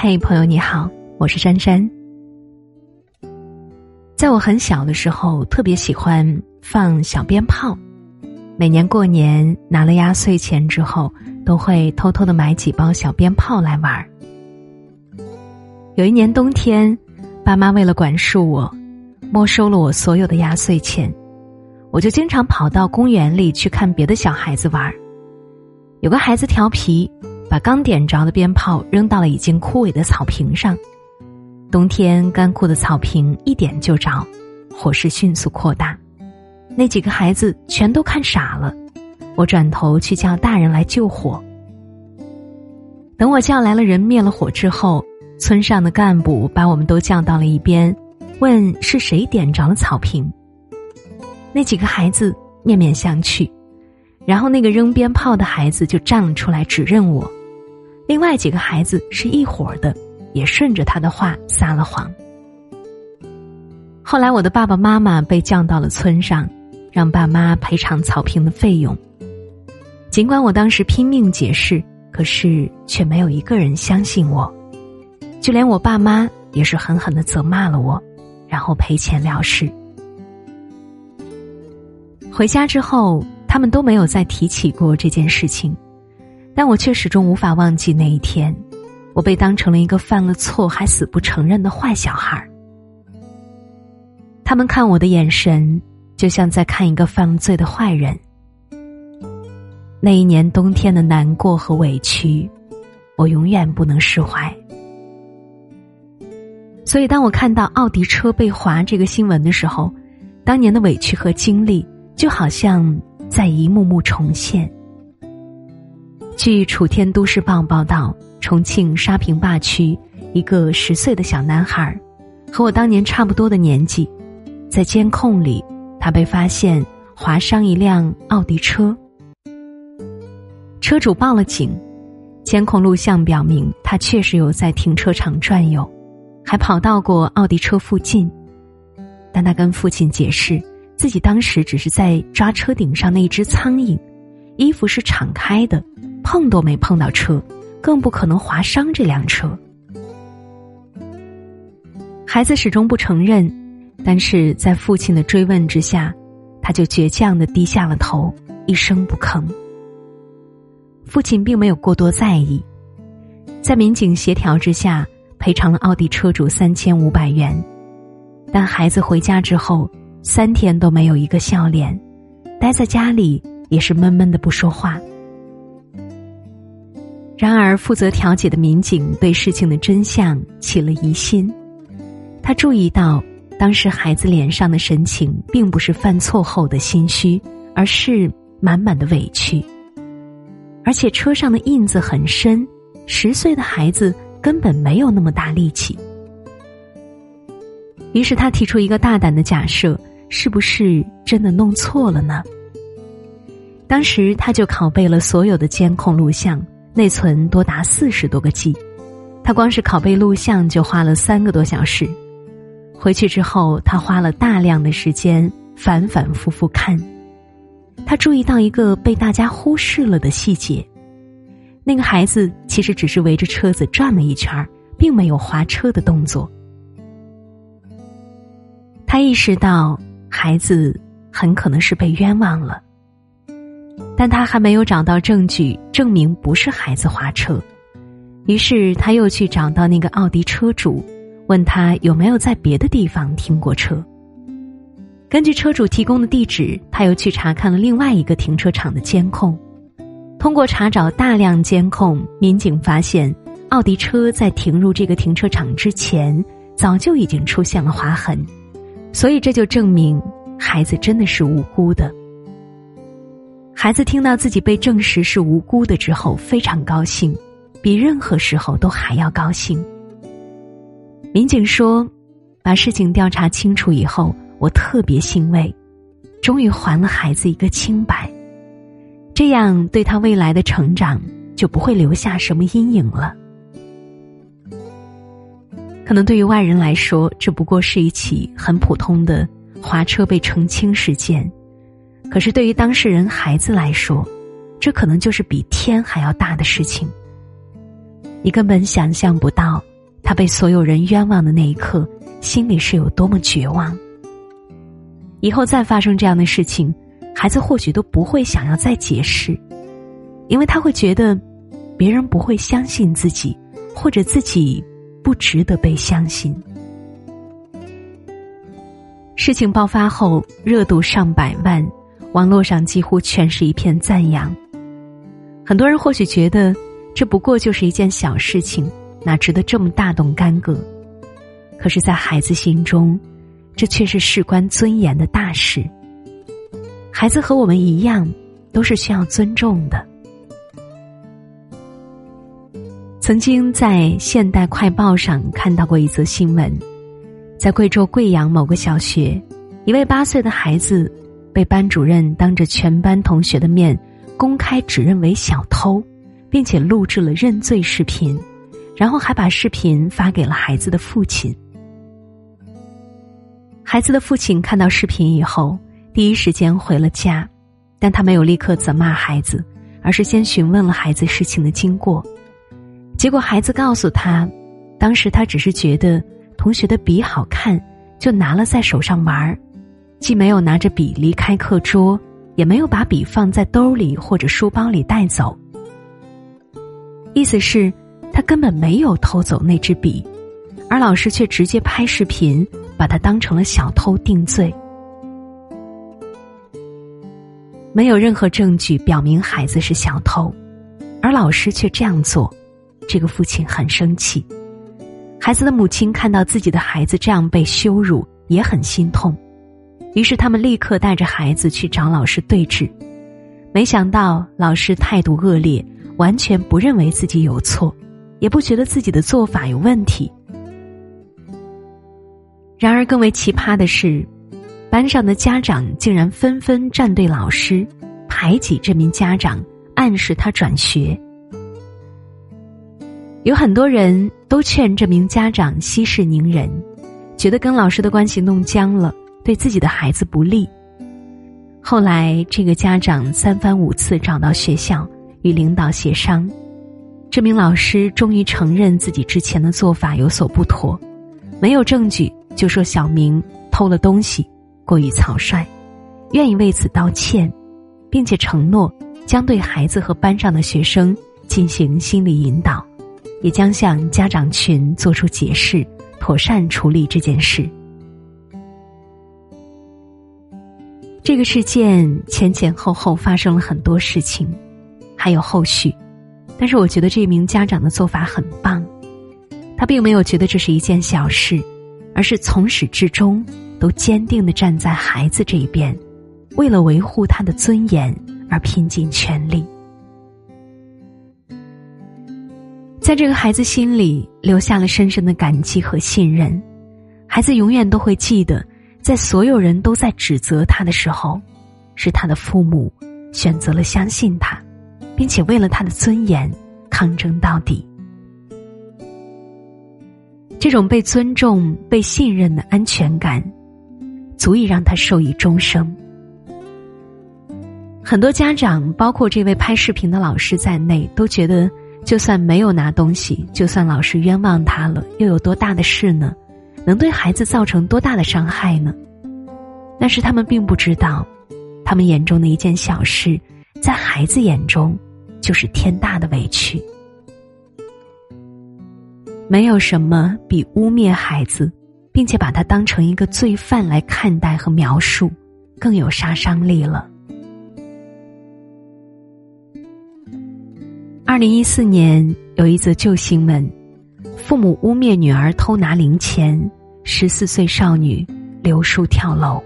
嘿，朋友你好，我是珊珊。在我很小的时候，特别喜欢放小鞭炮。每年过年拿了压岁钱之后，都会偷偷的买几包小鞭炮来玩。有一年冬天，爸妈为了管束我，没收了我所有的压岁钱，我就经常跑到公园里去看别的小孩子玩。有个孩子调皮。把刚点着的鞭炮扔到了已经枯萎的草坪上，冬天干枯的草坪一点就着，火势迅速扩大，那几个孩子全都看傻了。我转头去叫大人来救火。等我叫来了人灭了火之后，村上的干部把我们都叫到了一边，问是谁点着了草坪。那几个孩子面面相觑，然后那个扔鞭炮的孩子就站了出来指认我。另外几个孩子是一伙的，也顺着他的话撒了谎。后来我的爸爸妈妈被降到了村上，让爸妈赔偿草坪的费用。尽管我当时拼命解释，可是却没有一个人相信我，就连我爸妈也是狠狠的责骂了我，然后赔钱了事。回家之后，他们都没有再提起过这件事情。但我却始终无法忘记那一天，我被当成了一个犯了错还死不承认的坏小孩。他们看我的眼神，就像在看一个犯罪的坏人。那一年冬天的难过和委屈，我永远不能释怀。所以，当我看到奥迪车被划这个新闻的时候，当年的委屈和经历，就好像在一幕幕重现。据《楚天都市报》报道，重庆沙坪坝区一个十岁的小男孩，和我当年差不多的年纪，在监控里，他被发现划伤一辆奥迪车。车主报了警，监控录像表明他确实有在停车场转悠，还跑到过奥迪车附近，但他跟父亲解释，自己当时只是在抓车顶上那只苍蝇，衣服是敞开的。碰都没碰到车，更不可能划伤这辆车。孩子始终不承认，但是在父亲的追问之下，他就倔强的低下了头，一声不吭。父亲并没有过多在意，在民警协调之下，赔偿了奥迪车主三千五百元。但孩子回家之后，三天都没有一个笑脸，待在家里也是闷闷的不说话。然而，负责调解的民警对事情的真相起了疑心。他注意到，当时孩子脸上的神情并不是犯错后的心虚，而是满满的委屈。而且车上的印子很深，十岁的孩子根本没有那么大力气。于是他提出一个大胆的假设：是不是真的弄错了呢？当时他就拷贝了所有的监控录像。内存多达四十多个 G，他光是拷贝录像就花了三个多小时。回去之后，他花了大量的时间反反复复看。他注意到一个被大家忽视了的细节：那个孩子其实只是围着车子转了一圈并没有滑车的动作。他意识到孩子很可能是被冤枉了。但他还没有找到证据证明不是孩子划车，于是他又去找到那个奥迪车主，问他有没有在别的地方停过车。根据车主提供的地址，他又去查看了另外一个停车场的监控。通过查找大量监控，民警发现奥迪车在停入这个停车场之前，早就已经出现了划痕，所以这就证明孩子真的是无辜的。孩子听到自己被证实是无辜的之后，非常高兴，比任何时候都还要高兴。民警说：“把事情调查清楚以后，我特别欣慰，终于还了孩子一个清白，这样对他未来的成长就不会留下什么阴影了。”可能对于外人来说，这不过是一起很普通的滑车被澄清事件。可是，对于当事人孩子来说，这可能就是比天还要大的事情。你根本想象不到，他被所有人冤枉的那一刻，心里是有多么绝望。以后再发生这样的事情，孩子或许都不会想要再解释，因为他会觉得，别人不会相信自己，或者自己不值得被相信。事情爆发后，热度上百万，网络上几乎全是一片赞扬。很多人或许觉得，这不过就是一件小事情，哪值得这么大动干戈？可是，在孩子心中，这却是事关尊严的大事。孩子和我们一样，都是需要尊重的。曾经在《现代快报》上看到过一则新闻。在贵州贵阳某个小学，一位八岁的孩子被班主任当着全班同学的面公开指认为小偷，并且录制了认罪视频，然后还把视频发给了孩子的父亲。孩子的父亲看到视频以后，第一时间回了家，但他没有立刻责骂孩子，而是先询问了孩子事情的经过。结果孩子告诉他，当时他只是觉得。同学的笔好看，就拿了在手上玩儿，既没有拿着笔离开课桌，也没有把笔放在兜里或者书包里带走。意思是，他根本没有偷走那支笔，而老师却直接拍视频，把他当成了小偷定罪。没有任何证据表明孩子是小偷，而老师却这样做，这个父亲很生气。孩子的母亲看到自己的孩子这样被羞辱，也很心痛，于是他们立刻带着孩子去找老师对峙。没想到老师态度恶劣，完全不认为自己有错，也不觉得自己的做法有问题。然而，更为奇葩的是，班上的家长竟然纷纷站队老师，排挤这名家长，暗示他转学。有很多人都劝这名家长息事宁人，觉得跟老师的关系弄僵了，对自己的孩子不利。后来，这个家长三番五次找到学校与领导协商，这名老师终于承认自己之前的做法有所不妥，没有证据就说小明偷了东西，过于草率，愿意为此道歉，并且承诺将对孩子和班上的学生进行心理引导。也将向家长群做出解释，妥善处理这件事。这个事件前前后后发生了很多事情，还有后续，但是我觉得这名家长的做法很棒，他并没有觉得这是一件小事，而是从始至终都坚定的站在孩子这一边，为了维护他的尊严而拼尽全力。在这个孩子心里留下了深深的感激和信任，孩子永远都会记得，在所有人都在指责他的时候，是他的父母选择了相信他，并且为了他的尊严抗争到底。这种被尊重、被信任的安全感，足以让他受益终生。很多家长，包括这位拍视频的老师在内，都觉得。就算没有拿东西，就算老师冤枉他了，又有多大的事呢？能对孩子造成多大的伤害呢？但是他们并不知道，他们眼中的一件小事，在孩子眼中就是天大的委屈。没有什么比污蔑孩子，并且把他当成一个罪犯来看待和描述，更有杀伤力了。二零一四年有一则旧新闻，父母污蔑女儿偷拿零钱，十四岁少女留书跳楼。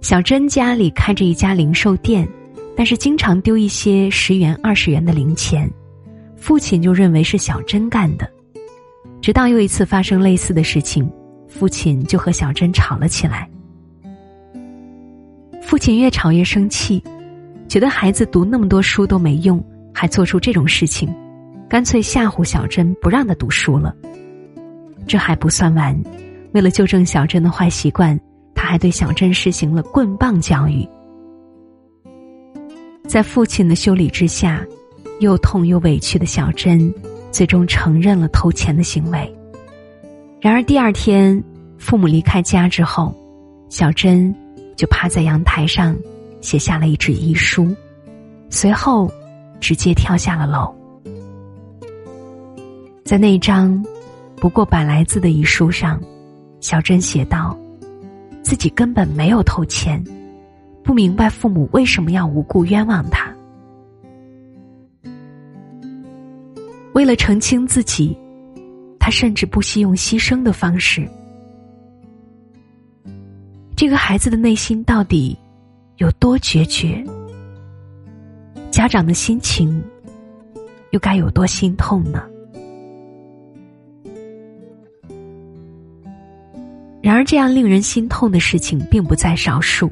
小珍家里开着一家零售店，但是经常丢一些十元、二十元的零钱，父亲就认为是小珍干的。直到又一次发生类似的事情，父亲就和小珍吵了起来。父亲越吵越生气，觉得孩子读那么多书都没用。还做出这种事情，干脆吓唬小珍，不让她读书了。这还不算完，为了纠正小珍的坏习惯，他还对小珍实行了棍棒教育。在父亲的修理之下，又痛又委屈的小珍，最终承认了偷钱的行为。然而第二天，父母离开家之后，小珍就趴在阳台上，写下了一纸遗书，随后直接跳下了楼。在那张不过百来字的遗书上，小珍写道：“自己根本没有偷钱，不明白父母为什么要无故冤枉他。为了澄清自己，他甚至不惜用牺牲的方式。这个孩子的内心到底有多决绝？家长的心情又该有多心痛呢？”然而，这样令人心痛的事情并不在少数。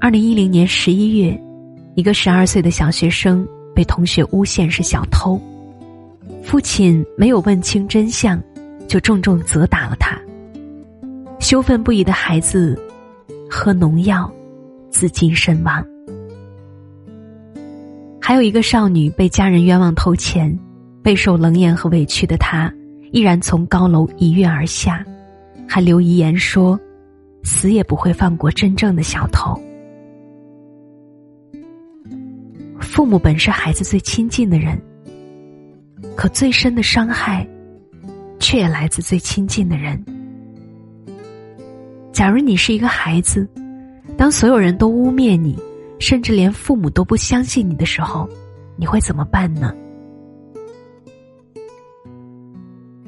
二零一零年十一月，一个十二岁的小学生被同学诬陷是小偷，父亲没有问清真相，就重重责打了他。羞愤不已的孩子喝农药，自尽身亡。还有一个少女被家人冤枉偷钱，备受冷眼和委屈的她，毅然从高楼一跃而下。还留遗言说：“死也不会放过真正的小偷。”父母本是孩子最亲近的人，可最深的伤害，却也来自最亲近的人。假如你是一个孩子，当所有人都污蔑你，甚至连父母都不相信你的时候，你会怎么办呢？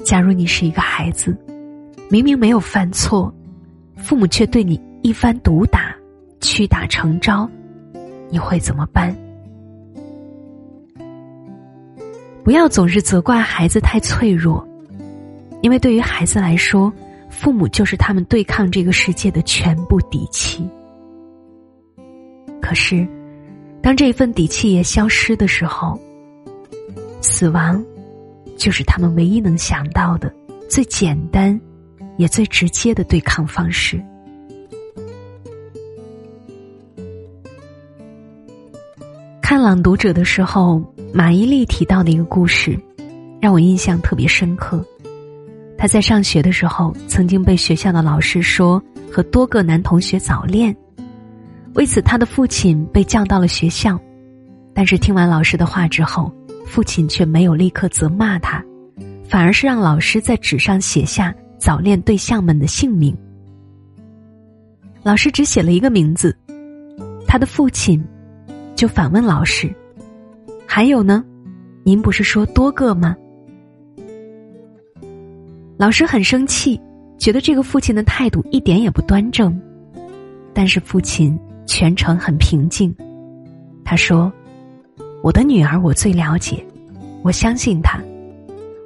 假如你是一个孩子。明明没有犯错，父母却对你一番毒打，屈打成招，你会怎么办？不要总是责怪孩子太脆弱，因为对于孩子来说，父母就是他们对抗这个世界的全部底气。可是，当这份底气也消失的时候，死亡就是他们唯一能想到的最简单。也最直接的对抗方式。看《朗读者》的时候，马伊琍提到的一个故事，让我印象特别深刻。他在上学的时候，曾经被学校的老师说和多个男同学早恋，为此他的父亲被叫到了学校。但是听完老师的话之后，父亲却没有立刻责骂他，反而是让老师在纸上写下。早恋对象们的姓名，老师只写了一个名字，他的父亲就反问老师：“还有呢？您不是说多个吗？”老师很生气，觉得这个父亲的态度一点也不端正，但是父亲全程很平静。他说：“我的女儿我最了解，我相信她，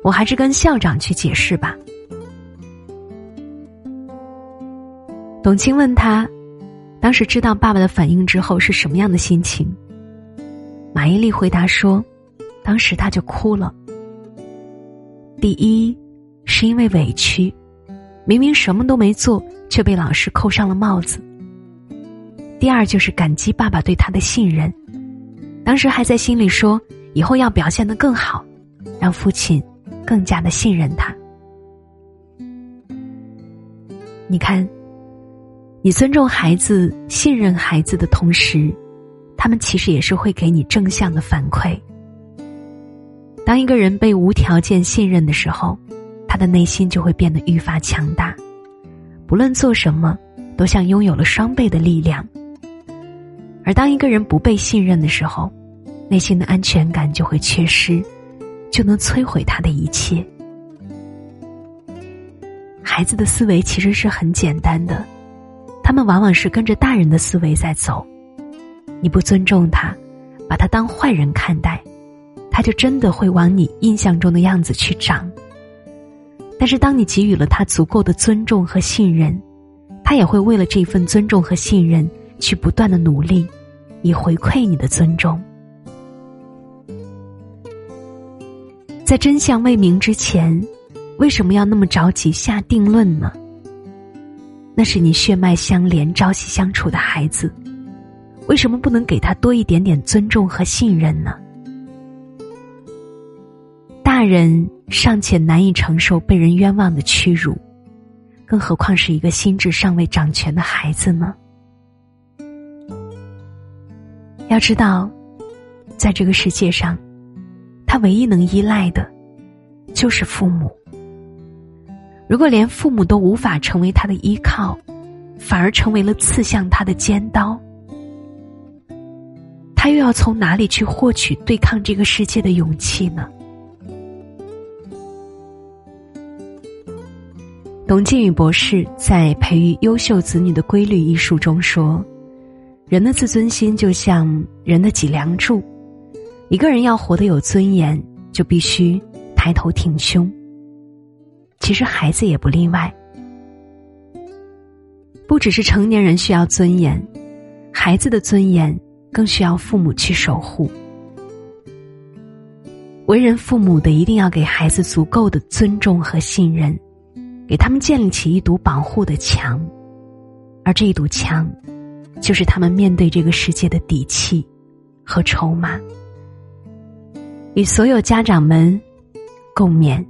我还是跟校长去解释吧。”董卿问他：“当时知道爸爸的反应之后是什么样的心情？”马伊琍回答说：“当时他就哭了。第一，是因为委屈，明明什么都没做，却被老师扣上了帽子；第二，就是感激爸爸对他的信任，当时还在心里说以后要表现得更好，让父亲更加的信任他。你看。”你尊重孩子、信任孩子的同时，他们其实也是会给你正向的反馈。当一个人被无条件信任的时候，他的内心就会变得愈发强大，不论做什么，都像拥有了双倍的力量。而当一个人不被信任的时候，内心的安全感就会缺失，就能摧毁他的一切。孩子的思维其实是很简单的。他们往往是跟着大人的思维在走，你不尊重他，把他当坏人看待，他就真的会往你印象中的样子去长。但是，当你给予了他足够的尊重和信任，他也会为了这份尊重和信任去不断的努力，以回馈你的尊重。在真相未明之前，为什么要那么着急下定论呢？那是你血脉相连、朝夕相处的孩子，为什么不能给他多一点点尊重和信任呢？大人尚且难以承受被人冤枉的屈辱，更何况是一个心智尚未长全的孩子呢？要知道，在这个世界上，他唯一能依赖的，就是父母。如果连父母都无法成为他的依靠，反而成为了刺向他的尖刀，他又要从哪里去获取对抗这个世界的勇气呢？董靖宇博士在《培育优秀子女的规律》一书中说：“人的自尊心就像人的脊梁柱，一个人要活得有尊严，就必须抬头挺胸。其实孩子也不例外。”不只是成年人需要尊严，孩子的尊严更需要父母去守护。为人父母的一定要给孩子足够的尊重和信任，给他们建立起一堵保护的墙，而这一堵墙，就是他们面对这个世界的底气和筹码。与所有家长们共勉。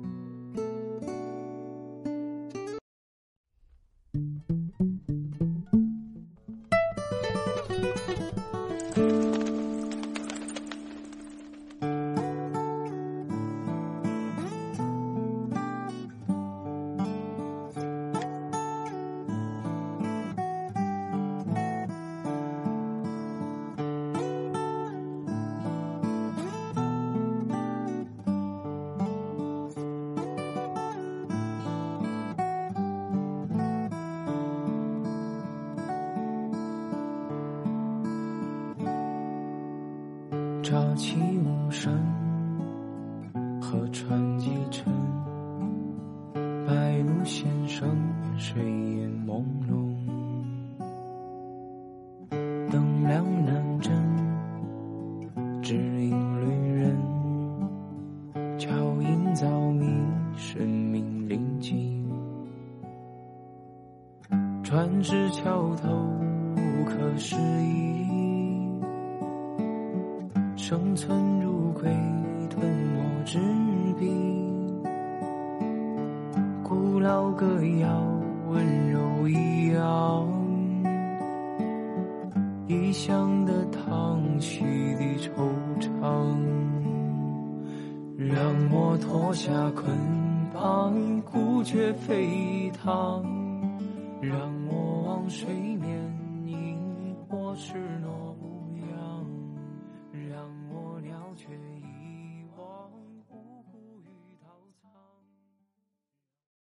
朝气无声，河船几沉，白露先生，睡眼朦胧，灯亮老歌谣，温柔一样。异乡的唐气的惆怅。让我脱下捆绑，孤绝飞腾。让我往水面，萤火赤